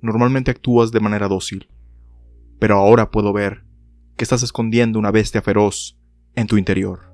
normalmente actúas de manera dócil. Pero ahora puedo ver que estás escondiendo una bestia feroz en tu interior.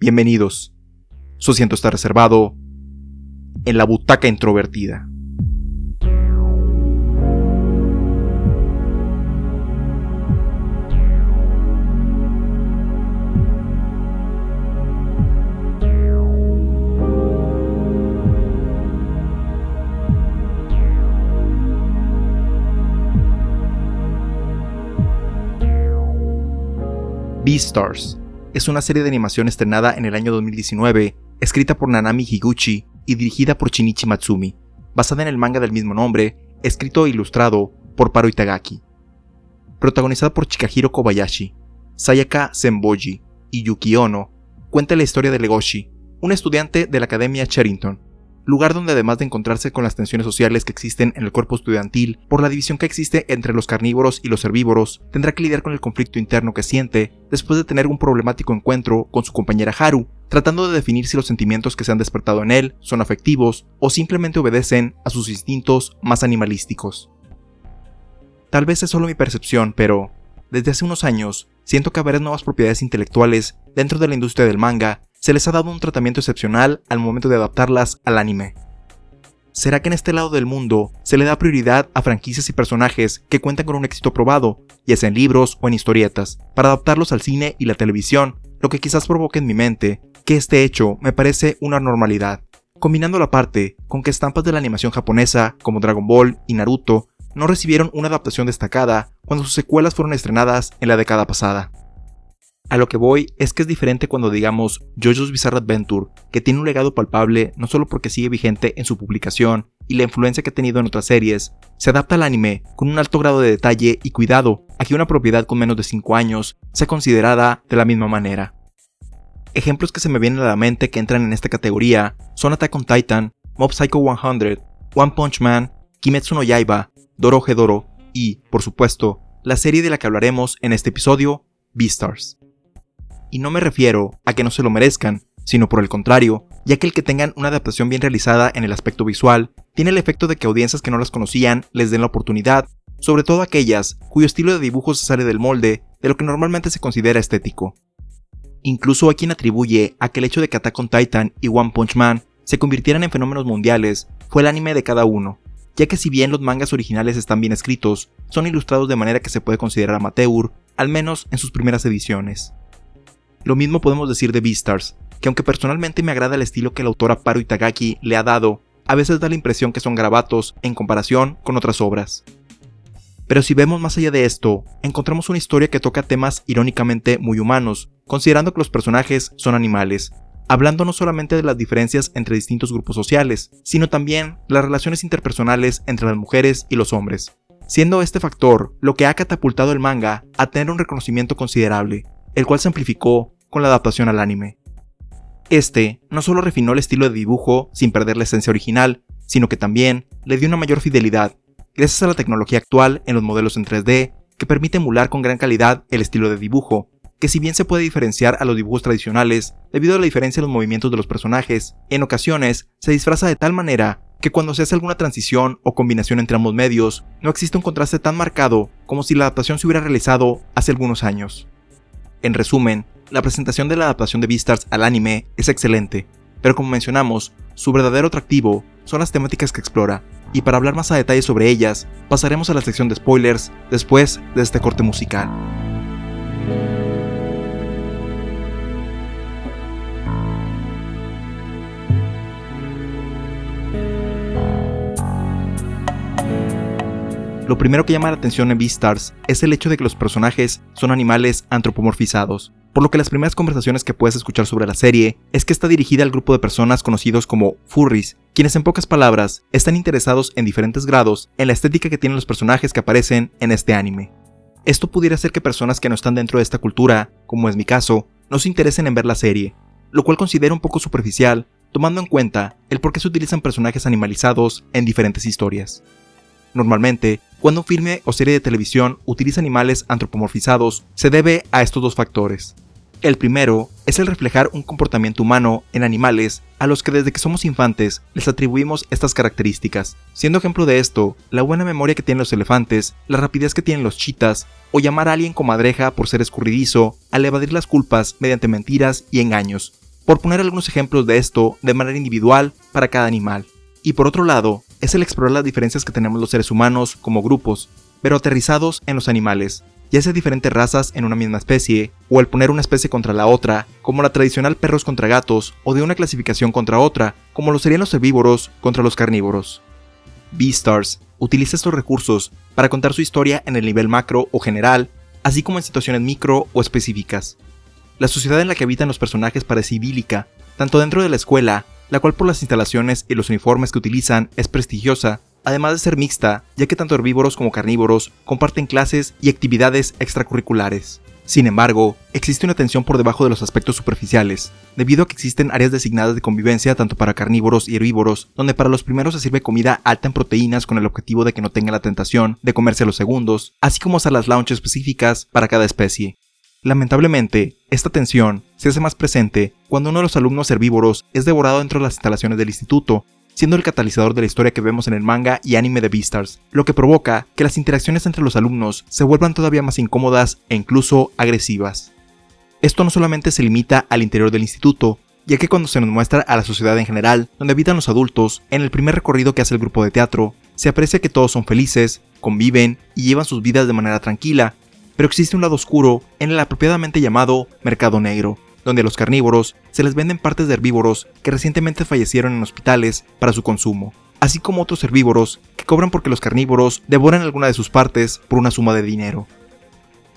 Bienvenidos. Su asiento está reservado en la butaca introvertida. Beastars es una serie de animación estrenada en el año 2019, escrita por Nanami Higuchi y dirigida por Shinichi Matsumi, basada en el manga del mismo nombre, escrito e ilustrado por Paro Itagaki. Protagonizada por Chikahiro Kobayashi, Sayaka Senboji y Yuki Ono, cuenta la historia de Legoshi, un estudiante de la Academia Charrington, lugar donde además de encontrarse con las tensiones sociales que existen en el cuerpo estudiantil por la división que existe entre los carnívoros y los herbívoros, tendrá que lidiar con el conflicto interno que siente después de tener un problemático encuentro con su compañera Haru, tratando de definir si los sentimientos que se han despertado en él son afectivos o simplemente obedecen a sus instintos más animalísticos. Tal vez es solo mi percepción, pero desde hace unos años siento que haber nuevas propiedades intelectuales dentro de la industria del manga se les ha dado un tratamiento excepcional al momento de adaptarlas al anime. ¿Será que en este lado del mundo se le da prioridad a franquicias y personajes que cuentan con un éxito probado, ya sea en libros o en historietas, para adaptarlos al cine y la televisión, lo que quizás provoque en mi mente que este hecho me parece una normalidad? Combinando la parte con que estampas de la animación japonesa, como Dragon Ball y Naruto, no recibieron una adaptación destacada cuando sus secuelas fueron estrenadas en la década pasada. A lo que voy es que es diferente cuando digamos JoJo's Bizarre Adventure, que tiene un legado palpable no solo porque sigue vigente en su publicación y la influencia que ha tenido en otras series, se adapta al anime con un alto grado de detalle y cuidado a que una propiedad con menos de 5 años sea considerada de la misma manera. Ejemplos que se me vienen a la mente que entran en esta categoría son Attack on Titan, Mob Psycho 100, One Punch Man, Kimetsu no Yaiba, Doro Doro y, por supuesto, la serie de la que hablaremos en este episodio, Beastars. Y no me refiero a que no se lo merezcan, sino por el contrario, ya que el que tengan una adaptación bien realizada en el aspecto visual tiene el efecto de que audiencias que no las conocían les den la oportunidad, sobre todo aquellas cuyo estilo de dibujo se sale del molde de lo que normalmente se considera estético. Incluso hay quien atribuye a que el hecho de que Attack on Titan y One Punch Man se convirtieran en fenómenos mundiales fue el anime de cada uno, ya que si bien los mangas originales están bien escritos, son ilustrados de manera que se puede considerar amateur, al menos en sus primeras ediciones. Lo mismo podemos decir de Beastars, que aunque personalmente me agrada el estilo que la autora Paru Itagaki le ha dado, a veces da la impresión que son grabatos en comparación con otras obras. Pero si vemos más allá de esto, encontramos una historia que toca temas irónicamente muy humanos, considerando que los personajes son animales, hablando no solamente de las diferencias entre distintos grupos sociales, sino también las relaciones interpersonales entre las mujeres y los hombres, siendo este factor lo que ha catapultado el manga a tener un reconocimiento considerable, el cual se amplificó con la adaptación al anime. Este no solo refinó el estilo de dibujo sin perder la esencia original, sino que también le dio una mayor fidelidad, gracias a la tecnología actual en los modelos en 3D, que permite emular con gran calidad el estilo de dibujo, que si bien se puede diferenciar a los dibujos tradicionales debido a la diferencia en los movimientos de los personajes, en ocasiones se disfraza de tal manera que cuando se hace alguna transición o combinación entre ambos medios, no existe un contraste tan marcado como si la adaptación se hubiera realizado hace algunos años. En resumen, la presentación de la adaptación de Beastars al anime es excelente, pero como mencionamos, su verdadero atractivo son las temáticas que explora, y para hablar más a detalle sobre ellas, pasaremos a la sección de spoilers después de este corte musical. Lo primero que llama la atención en Beastars es el hecho de que los personajes son animales antropomorfizados, por lo que las primeras conversaciones que puedes escuchar sobre la serie es que está dirigida al grupo de personas conocidos como furries, quienes en pocas palabras están interesados en diferentes grados en la estética que tienen los personajes que aparecen en este anime. Esto pudiera ser que personas que no están dentro de esta cultura, como es mi caso, no se interesen en ver la serie, lo cual considero un poco superficial, tomando en cuenta el por qué se utilizan personajes animalizados en diferentes historias. Normalmente, cuando un filme o serie de televisión utiliza animales antropomorfizados, se debe a estos dos factores. El primero es el reflejar un comportamiento humano en animales a los que desde que somos infantes les atribuimos estas características. Siendo ejemplo de esto, la buena memoria que tienen los elefantes, la rapidez que tienen los chitas, o llamar a alguien comadreja por ser escurridizo, al evadir las culpas mediante mentiras y engaños. Por poner algunos ejemplos de esto de manera individual para cada animal. Y por otro lado, es el explorar las diferencias que tenemos los seres humanos como grupos, pero aterrizados en los animales, ya sea diferentes razas en una misma especie, o el poner una especie contra la otra, como la tradicional perros contra gatos, o de una clasificación contra otra, como lo serían los herbívoros contra los carnívoros. Beastars utiliza estos recursos para contar su historia en el nivel macro o general, así como en situaciones micro o específicas. La sociedad en la que habitan los personajes parece idílica, tanto dentro de la escuela, la cual por las instalaciones y los uniformes que utilizan es prestigiosa, además de ser mixta, ya que tanto herbívoros como carnívoros comparten clases y actividades extracurriculares. Sin embargo, existe una tensión por debajo de los aspectos superficiales, debido a que existen áreas designadas de convivencia tanto para carnívoros y herbívoros, donde para los primeros se sirve comida alta en proteínas con el objetivo de que no tengan la tentación de comerse a los segundos, así como salas lounge específicas para cada especie. Lamentablemente, esta tensión se hace más presente cuando uno de los alumnos herbívoros es devorado dentro de las instalaciones del instituto, siendo el catalizador de la historia que vemos en el manga y anime de Beastars, lo que provoca que las interacciones entre los alumnos se vuelvan todavía más incómodas e incluso agresivas. Esto no solamente se limita al interior del instituto, ya que cuando se nos muestra a la sociedad en general, donde habitan los adultos, en el primer recorrido que hace el grupo de teatro, se aprecia que todos son felices, conviven y llevan sus vidas de manera tranquila, pero existe un lado oscuro en el apropiadamente llamado mercado negro, donde a los carnívoros se les venden partes de herbívoros que recientemente fallecieron en hospitales para su consumo, así como otros herbívoros que cobran porque los carnívoros devoran alguna de sus partes por una suma de dinero.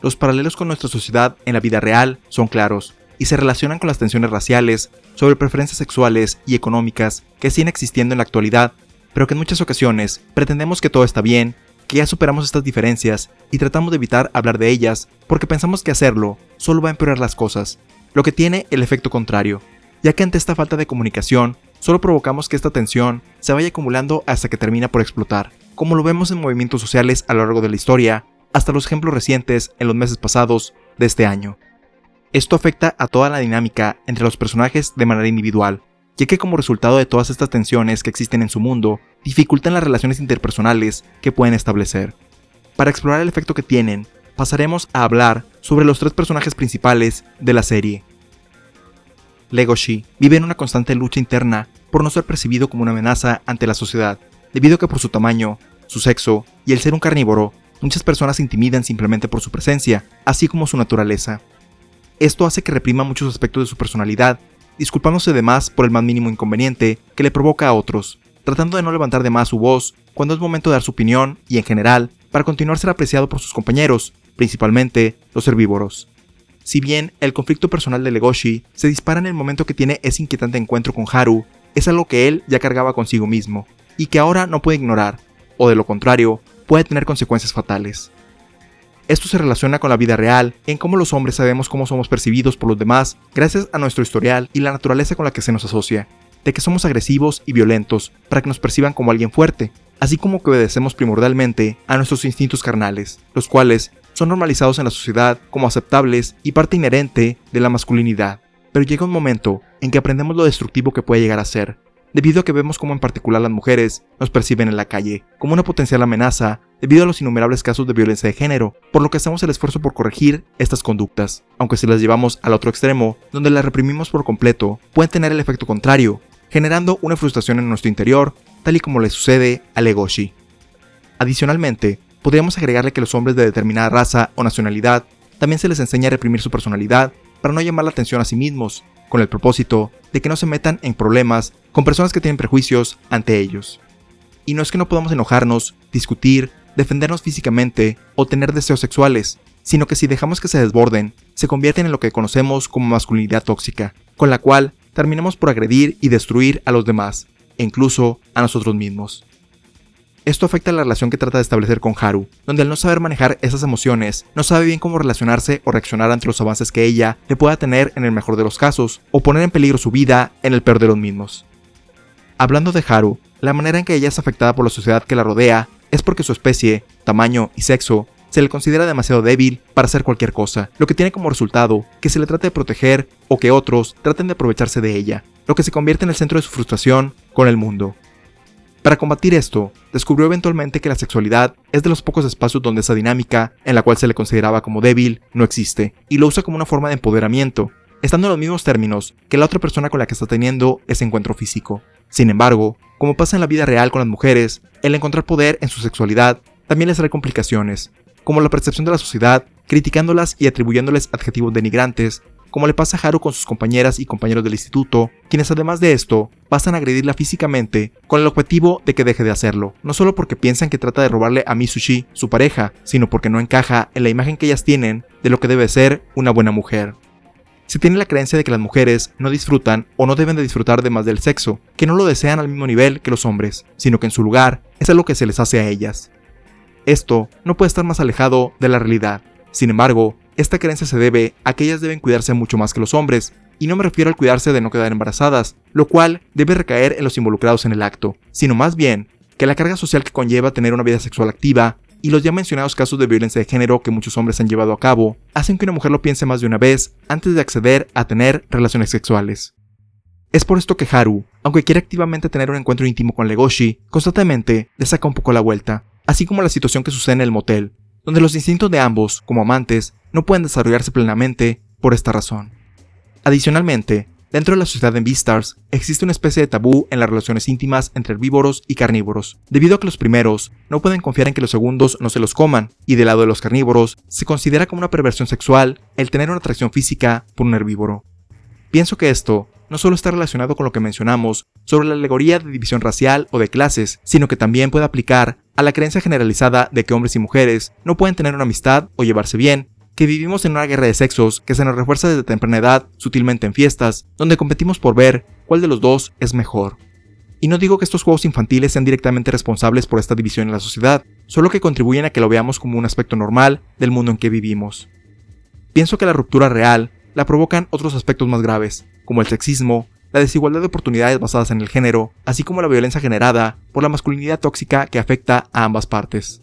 Los paralelos con nuestra sociedad en la vida real son claros y se relacionan con las tensiones raciales, sobre preferencias sexuales y económicas que siguen existiendo en la actualidad, pero que en muchas ocasiones pretendemos que todo está bien, que ya superamos estas diferencias y tratamos de evitar hablar de ellas porque pensamos que hacerlo solo va a empeorar las cosas lo que tiene el efecto contrario, ya que ante esta falta de comunicación, solo provocamos que esta tensión se vaya acumulando hasta que termina por explotar, como lo vemos en movimientos sociales a lo largo de la historia, hasta los ejemplos recientes en los meses pasados de este año. Esto afecta a toda la dinámica entre los personajes de manera individual, ya que como resultado de todas estas tensiones que existen en su mundo, dificultan las relaciones interpersonales que pueden establecer. Para explorar el efecto que tienen, pasaremos a hablar sobre los tres personajes principales de la serie. Legoshi vive en una constante lucha interna por no ser percibido como una amenaza ante la sociedad, debido a que por su tamaño, su sexo y el ser un carnívoro, muchas personas se intimidan simplemente por su presencia, así como su naturaleza. Esto hace que reprima muchos aspectos de su personalidad, disculpándose de más por el más mínimo inconveniente que le provoca a otros, tratando de no levantar de más su voz cuando es momento de dar su opinión y en general, para continuar ser apreciado por sus compañeros, principalmente los herbívoros. Si bien el conflicto personal de Legoshi se dispara en el momento que tiene ese inquietante encuentro con Haru, es algo que él ya cargaba consigo mismo, y que ahora no puede ignorar, o de lo contrario, puede tener consecuencias fatales. Esto se relaciona con la vida real, en cómo los hombres sabemos cómo somos percibidos por los demás gracias a nuestro historial y la naturaleza con la que se nos asocia, de que somos agresivos y violentos para que nos perciban como alguien fuerte, así como que obedecemos primordialmente a nuestros instintos carnales, los cuales son normalizados en la sociedad como aceptables y parte inherente de la masculinidad. Pero llega un momento en que aprendemos lo destructivo que puede llegar a ser, debido a que vemos cómo en particular las mujeres nos perciben en la calle como una potencial amenaza debido a los innumerables casos de violencia de género, por lo que hacemos el esfuerzo por corregir estas conductas, aunque si las llevamos al otro extremo, donde las reprimimos por completo, pueden tener el efecto contrario, generando una frustración en nuestro interior, tal y como le sucede a Legoshi. Adicionalmente, podríamos agregarle que los hombres de determinada raza o nacionalidad también se les enseña a reprimir su personalidad para no llamar la atención a sí mismos, con el propósito de que no se metan en problemas con personas que tienen prejuicios ante ellos. Y no es que no podamos enojarnos, discutir, defendernos físicamente o tener deseos sexuales, sino que si dejamos que se desborden, se convierten en lo que conocemos como masculinidad tóxica, con la cual terminamos por agredir y destruir a los demás, e incluso a nosotros mismos. Esto afecta la relación que trata de establecer con Haru, donde al no saber manejar esas emociones, no sabe bien cómo relacionarse o reaccionar ante los avances que ella le pueda tener en el mejor de los casos, o poner en peligro su vida en el peor de los mismos. Hablando de Haru, la manera en que ella es afectada por la sociedad que la rodea es porque su especie, tamaño y sexo se le considera demasiado débil para hacer cualquier cosa, lo que tiene como resultado que se le trate de proteger o que otros traten de aprovecharse de ella, lo que se convierte en el centro de su frustración con el mundo. Para combatir esto, descubrió eventualmente que la sexualidad es de los pocos espacios donde esa dinámica, en la cual se le consideraba como débil, no existe, y lo usa como una forma de empoderamiento, estando en los mismos términos que la otra persona con la que está teniendo ese encuentro físico. Sin embargo, como pasa en la vida real con las mujeres, el encontrar poder en su sexualidad también les trae complicaciones, como la percepción de la sociedad, criticándolas y atribuyéndoles adjetivos denigrantes, como le pasa a Haru con sus compañeras y compañeros del instituto, quienes además de esto pasan a agredirla físicamente con el objetivo de que deje de hacerlo, no solo porque piensan que trata de robarle a Mitsushi, su pareja, sino porque no encaja en la imagen que ellas tienen de lo que debe ser una buena mujer. Se tiene la creencia de que las mujeres no disfrutan o no deben de disfrutar de más del sexo, que no lo desean al mismo nivel que los hombres, sino que en su lugar es algo que se les hace a ellas. Esto no puede estar más alejado de la realidad. Sin embargo, esta creencia se debe a que ellas deben cuidarse mucho más que los hombres, y no me refiero al cuidarse de no quedar embarazadas, lo cual debe recaer en los involucrados en el acto, sino más bien que la carga social que conlleva tener una vida sexual activa y los ya mencionados casos de violencia de género que muchos hombres han llevado a cabo hacen que una mujer lo piense más de una vez antes de acceder a tener relaciones sexuales. Es por esto que Haru, aunque quiere activamente tener un encuentro íntimo con Legoshi, constantemente le saca un poco la vuelta, así como la situación que sucede en el motel, donde los instintos de ambos, como amantes, no pueden desarrollarse plenamente por esta razón. Adicionalmente, dentro de la sociedad de Beastars existe una especie de tabú en las relaciones íntimas entre herbívoros y carnívoros, debido a que los primeros no pueden confiar en que los segundos no se los coman, y del lado de los carnívoros se considera como una perversión sexual el tener una atracción física por un herbívoro. Pienso que esto no solo está relacionado con lo que mencionamos sobre la alegoría de división racial o de clases, sino que también puede aplicar a la creencia generalizada de que hombres y mujeres no pueden tener una amistad o llevarse bien, que vivimos en una guerra de sexos que se nos refuerza desde temprana edad, sutilmente en fiestas, donde competimos por ver cuál de los dos es mejor. Y no digo que estos juegos infantiles sean directamente responsables por esta división en la sociedad, solo que contribuyen a que lo veamos como un aspecto normal del mundo en que vivimos. Pienso que la ruptura real la provocan otros aspectos más graves, como el sexismo, la desigualdad de oportunidades basadas en el género, así como la violencia generada por la masculinidad tóxica que afecta a ambas partes.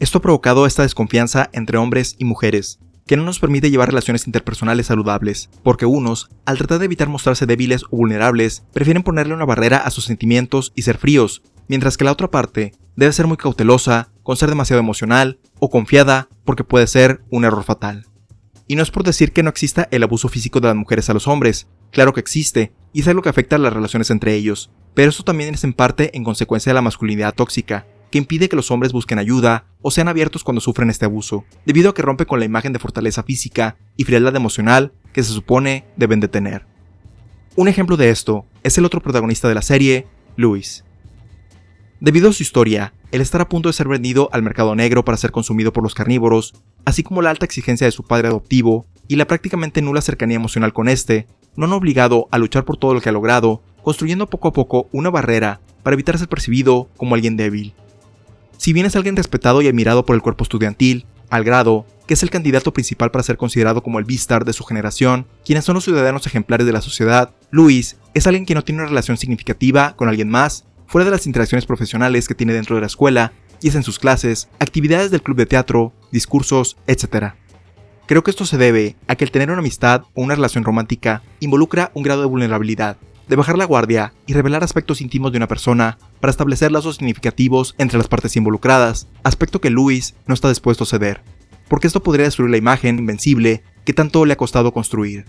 Esto ha provocado esta desconfianza entre hombres y mujeres, que no nos permite llevar relaciones interpersonales saludables, porque unos, al tratar de evitar mostrarse débiles o vulnerables, prefieren ponerle una barrera a sus sentimientos y ser fríos, mientras que la otra parte debe ser muy cautelosa, con ser demasiado emocional o confiada, porque puede ser un error fatal. Y no es por decir que no exista el abuso físico de las mujeres a los hombres, claro que existe, y es algo que afecta a las relaciones entre ellos, pero eso también es en parte en consecuencia de la masculinidad tóxica, que impide que los hombres busquen ayuda o sean abiertos cuando sufren este abuso, debido a que rompe con la imagen de fortaleza física y frialdad emocional que se supone deben de tener. Un ejemplo de esto es el otro protagonista de la serie, Luis. Debido a su historia, el estar a punto de ser vendido al mercado negro para ser consumido por los carnívoros, así como la alta exigencia de su padre adoptivo y la prácticamente nula cercanía emocional con este, no han obligado a luchar por todo lo que ha logrado, construyendo poco a poco una barrera para evitar ser percibido como alguien débil. Si bien es alguien respetado y admirado por el cuerpo estudiantil, al grado que es el candidato principal para ser considerado como el Beastar de su generación, quienes son los ciudadanos ejemplares de la sociedad, Luis es alguien que no tiene una relación significativa con alguien más fuera de las interacciones profesionales que tiene dentro de la escuela, y es en sus clases, actividades del club de teatro, discursos, etc. Creo que esto se debe a que el tener una amistad o una relación romántica involucra un grado de vulnerabilidad, de bajar la guardia y revelar aspectos íntimos de una persona para establecer lazos significativos entre las partes involucradas, aspecto que Luis no está dispuesto a ceder, porque esto podría destruir la imagen invencible que tanto le ha costado construir.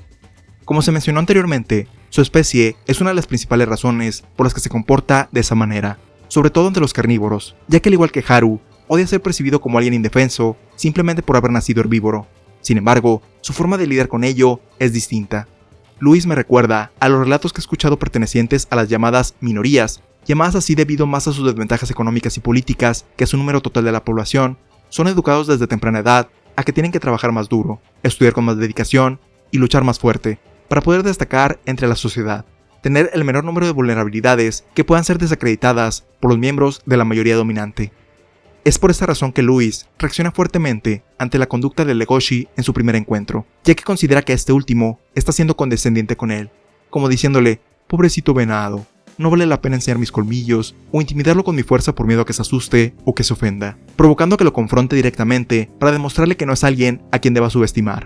Como se mencionó anteriormente, su especie es una de las principales razones por las que se comporta de esa manera, sobre todo entre los carnívoros, ya que al igual que Haru, odia ser percibido como alguien indefenso simplemente por haber nacido herbívoro. Sin embargo, su forma de lidiar con ello es distinta. Luis me recuerda a los relatos que he escuchado pertenecientes a las llamadas minorías, llamadas así debido más a sus desventajas económicas y políticas que a su número total de la población, son educados desde temprana edad a que tienen que trabajar más duro, estudiar con más dedicación y luchar más fuerte, para poder destacar entre la sociedad, tener el menor número de vulnerabilidades que puedan ser desacreditadas por los miembros de la mayoría dominante. Es por esta razón que Luis reacciona fuertemente ante la conducta de Legoshi en su primer encuentro, ya que considera que este último está siendo condescendiente con él, como diciéndole, pobrecito venado, no vale la pena enseñar mis colmillos o intimidarlo con mi fuerza por miedo a que se asuste o que se ofenda, provocando que lo confronte directamente para demostrarle que no es alguien a quien deba subestimar.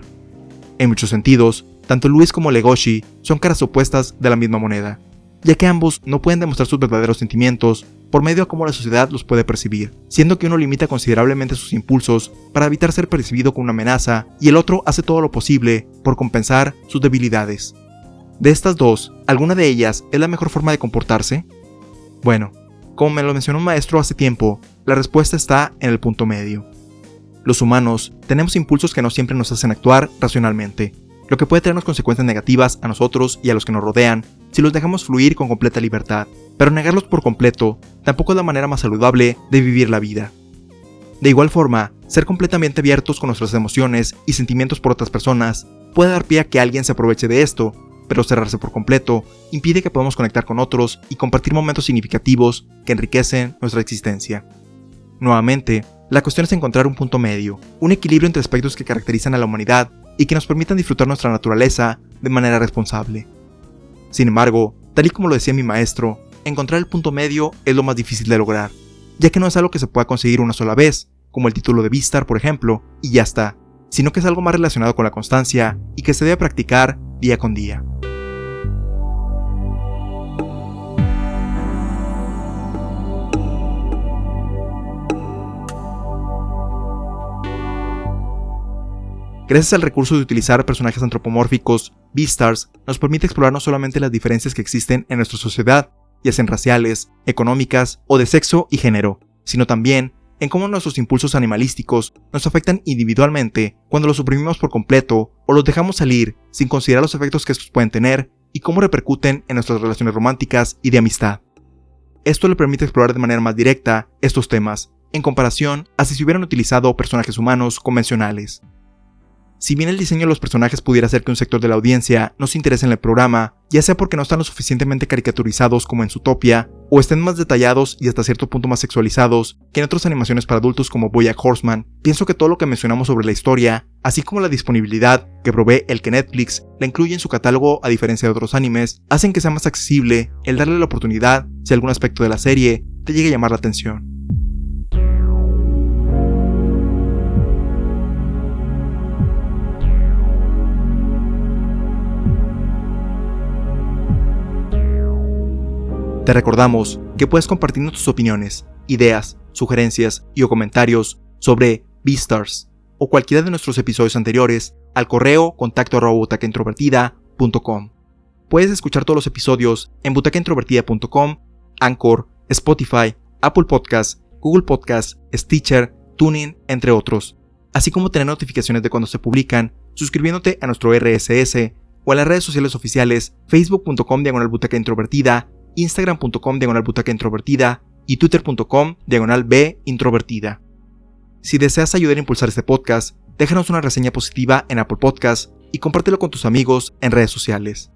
En muchos sentidos, tanto Luis como Legoshi son caras opuestas de la misma moneda, ya que ambos no pueden demostrar sus verdaderos sentimientos por medio de cómo la sociedad los puede percibir, siendo que uno limita considerablemente sus impulsos para evitar ser percibido como una amenaza y el otro hace todo lo posible por compensar sus debilidades. De estas dos, ¿alguna de ellas es la mejor forma de comportarse? Bueno, como me lo mencionó un maestro hace tiempo, la respuesta está en el punto medio. Los humanos tenemos impulsos que no siempre nos hacen actuar racionalmente, lo que puede traernos consecuencias negativas a nosotros y a los que nos rodean si los dejamos fluir con completa libertad, pero negarlos por completo tampoco es la manera más saludable de vivir la vida. De igual forma, ser completamente abiertos con nuestras emociones y sentimientos por otras personas puede dar pie a que alguien se aproveche de esto pero cerrarse por completo impide que podamos conectar con otros y compartir momentos significativos que enriquecen nuestra existencia. Nuevamente, la cuestión es encontrar un punto medio, un equilibrio entre aspectos que caracterizan a la humanidad y que nos permitan disfrutar nuestra naturaleza de manera responsable. Sin embargo, tal y como lo decía mi maestro, encontrar el punto medio es lo más difícil de lograr, ya que no es algo que se pueda conseguir una sola vez, como el título de Vistar, por ejemplo, y ya está, sino que es algo más relacionado con la constancia y que se debe practicar día con día. Gracias al recurso de utilizar personajes antropomórficos, Beastars nos permite explorar no solamente las diferencias que existen en nuestra sociedad, ya sean raciales, económicas o de sexo y género, sino también en cómo nuestros impulsos animalísticos nos afectan individualmente cuando los suprimimos por completo o los dejamos salir sin considerar los efectos que estos pueden tener y cómo repercuten en nuestras relaciones románticas y de amistad. Esto le permite explorar de manera más directa estos temas, en comparación a si se hubieran utilizado personajes humanos convencionales. Si bien el diseño de los personajes pudiera hacer que un sector de la audiencia no se interese en el programa, ya sea porque no están lo suficientemente caricaturizados como en Zootopia, o estén más detallados y hasta cierto punto más sexualizados que en otras animaciones para adultos como Boyack Horseman, pienso que todo lo que mencionamos sobre la historia, así como la disponibilidad que provee el que Netflix la incluye en su catálogo a diferencia de otros animes, hacen que sea más accesible el darle la oportunidad si algún aspecto de la serie te llegue a llamar la atención. Te recordamos que puedes compartirnos tus opiniones, ideas, sugerencias y o comentarios sobre Beastars o cualquiera de nuestros episodios anteriores al correo contacto Puedes escuchar todos los episodios en butacaintrovertida.com, Anchor, Spotify, Apple Podcasts, Google Podcasts, Stitcher, Tuning, entre otros, así como tener notificaciones de cuando se publican, suscribiéndote a nuestro RSS o a las redes sociales oficiales facebook.com diagonal butaca introvertida instagram.com diagonal butaca introvertida y twitter.com diagonal b introvertida. Si deseas ayudar a impulsar este podcast, déjanos una reseña positiva en Apple Podcasts y compártelo con tus amigos en redes sociales.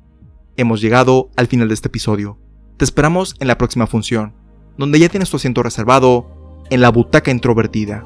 Hemos llegado al final de este episodio. Te esperamos en la próxima función, donde ya tienes tu asiento reservado en la butaca introvertida.